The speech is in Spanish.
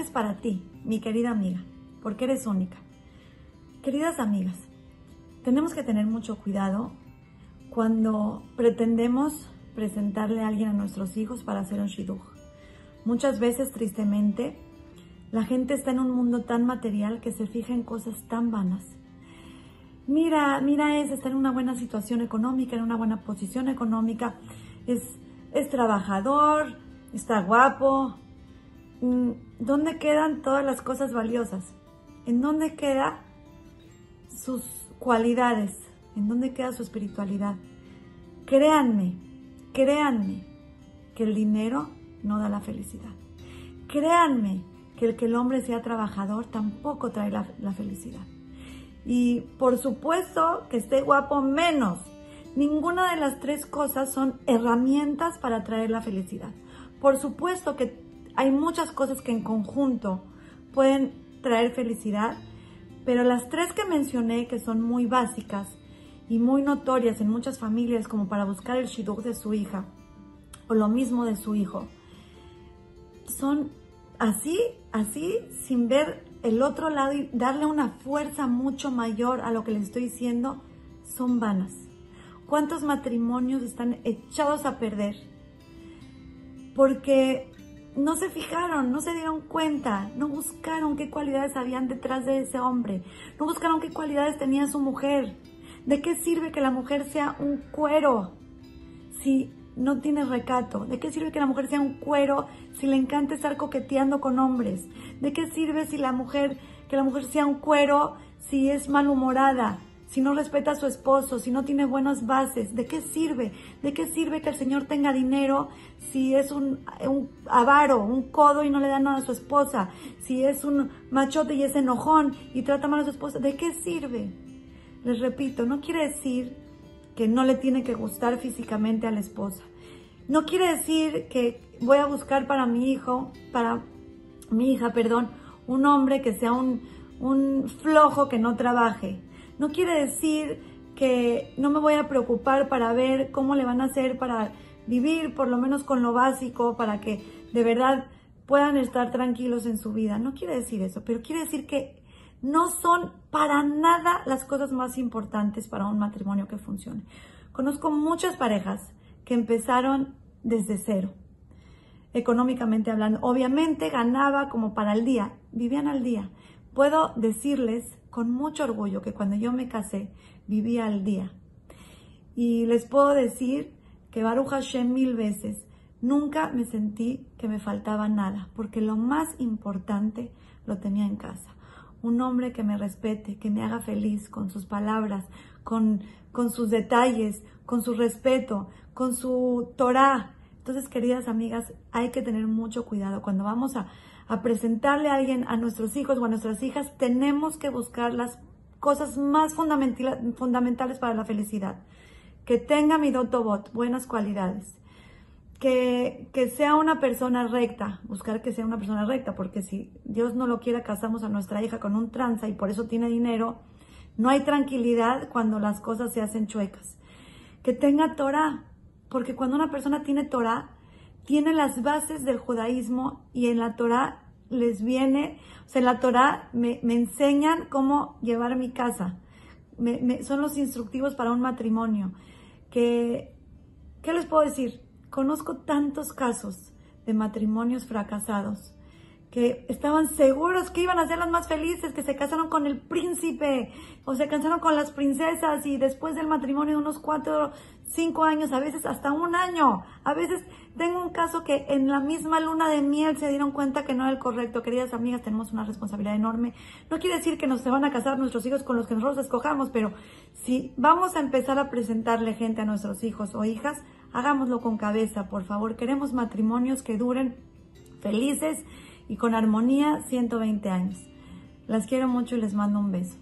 es para ti, mi querida amiga, porque eres única. Queridas amigas, tenemos que tener mucho cuidado cuando pretendemos presentarle a alguien a nuestros hijos para hacer un shidduch. Muchas veces, tristemente, la gente está en un mundo tan material que se fija en cosas tan vanas. Mira, mira es, está en una buena situación económica, en una buena posición económica, es, es trabajador, está guapo. ¿Dónde quedan todas las cosas valiosas? ¿En dónde queda sus cualidades? ¿En dónde queda su espiritualidad? Créanme, créanme que el dinero no da la felicidad. Créanme que el que el hombre sea trabajador tampoco trae la, la felicidad. Y por supuesto que esté guapo menos. Ninguna de las tres cosas son herramientas para traer la felicidad. Por supuesto que hay muchas cosas que en conjunto pueden traer felicidad, pero las tres que mencioné, que son muy básicas y muy notorias en muchas familias como para buscar el shidduch de su hija o lo mismo de su hijo, son así, así, sin ver el otro lado y darle una fuerza mucho mayor a lo que les estoy diciendo, son vanas. ¿Cuántos matrimonios están echados a perder? Porque no se fijaron, no se dieron cuenta, no buscaron qué cualidades habían detrás de ese hombre, no buscaron qué cualidades tenía su mujer. ¿De qué sirve que la mujer sea un cuero si no tiene recato? ¿De qué sirve que la mujer sea un cuero si le encanta estar coqueteando con hombres? ¿De qué sirve si la mujer, que la mujer sea un cuero si es malhumorada? Si no respeta a su esposo, si no tiene buenas bases, ¿de qué sirve? ¿De qué sirve que el Señor tenga dinero si es un, avaro, un codo y no le da nada a su esposa? Si es un machote y es enojón y trata mal a su esposa, ¿de qué sirve? Les repito, no quiere decir que no le tiene que gustar físicamente a la esposa. No quiere decir que voy a buscar para mi hijo, para mi hija, perdón, un hombre que sea un, un flojo que no trabaje no quiere decir que no me voy a preocupar para ver cómo le van a hacer para vivir por lo menos con lo básico, para que de verdad puedan estar tranquilos en su vida. No quiere decir eso, pero quiere decir que no son para nada las cosas más importantes para un matrimonio que funcione. Conozco muchas parejas que empezaron desde cero, económicamente hablando. Obviamente ganaba como para el día, vivían al día. Puedo decirles con mucho orgullo que cuando yo me casé vivía al día. Y les puedo decir que Baruch Hashem mil veces nunca me sentí que me faltaba nada, porque lo más importante lo tenía en casa. Un hombre que me respete, que me haga feliz con sus palabras, con, con sus detalles, con su respeto, con su Torah. Entonces, queridas amigas, hay que tener mucho cuidado cuando vamos a, presentarle a alguien, a nuestros hijos o a nuestras hijas, tenemos que buscar las cosas más fundamentales para la felicidad. Que tenga mi dotobot, buenas cualidades. Que, que, sea una persona recta, buscar que sea una persona recta, porque si Dios no lo quiere, casamos a nuestra hija con un tranza y por eso tiene dinero, no hay tranquilidad cuando las cosas se hacen chuecas. Que tenga Torah, porque cuando una persona tiene Torah, tiene las bases del judaísmo y en la Torah les viene, o sea, en la Torah me, enseñan cómo llevar mi casa. son los instructivos para un matrimonio. Que, ¿Qué les puedo decir? Conozco tantos casos de matrimonios fracasados que estaban seguros que iban a ser las más felices, que se casaron con el príncipe o se casaron con las princesas y después del matrimonio unos cuatro, cinco años, a veces hasta un año. A veces tengo un caso que en la misma luna de miel se dieron cuenta que no era el correcto. Queridas amigas, tenemos una responsabilidad enorme. No quiere decir que nos se van a casar nuestros hijos con los que nosotros escojamos, pero si vamos a empezar a presentarle gente a nuestros hijos o hijas, hagámoslo con cabeza, por favor. Queremos matrimonios que duren felices y con armonía 120 años. Las quiero mucho y les mando un beso.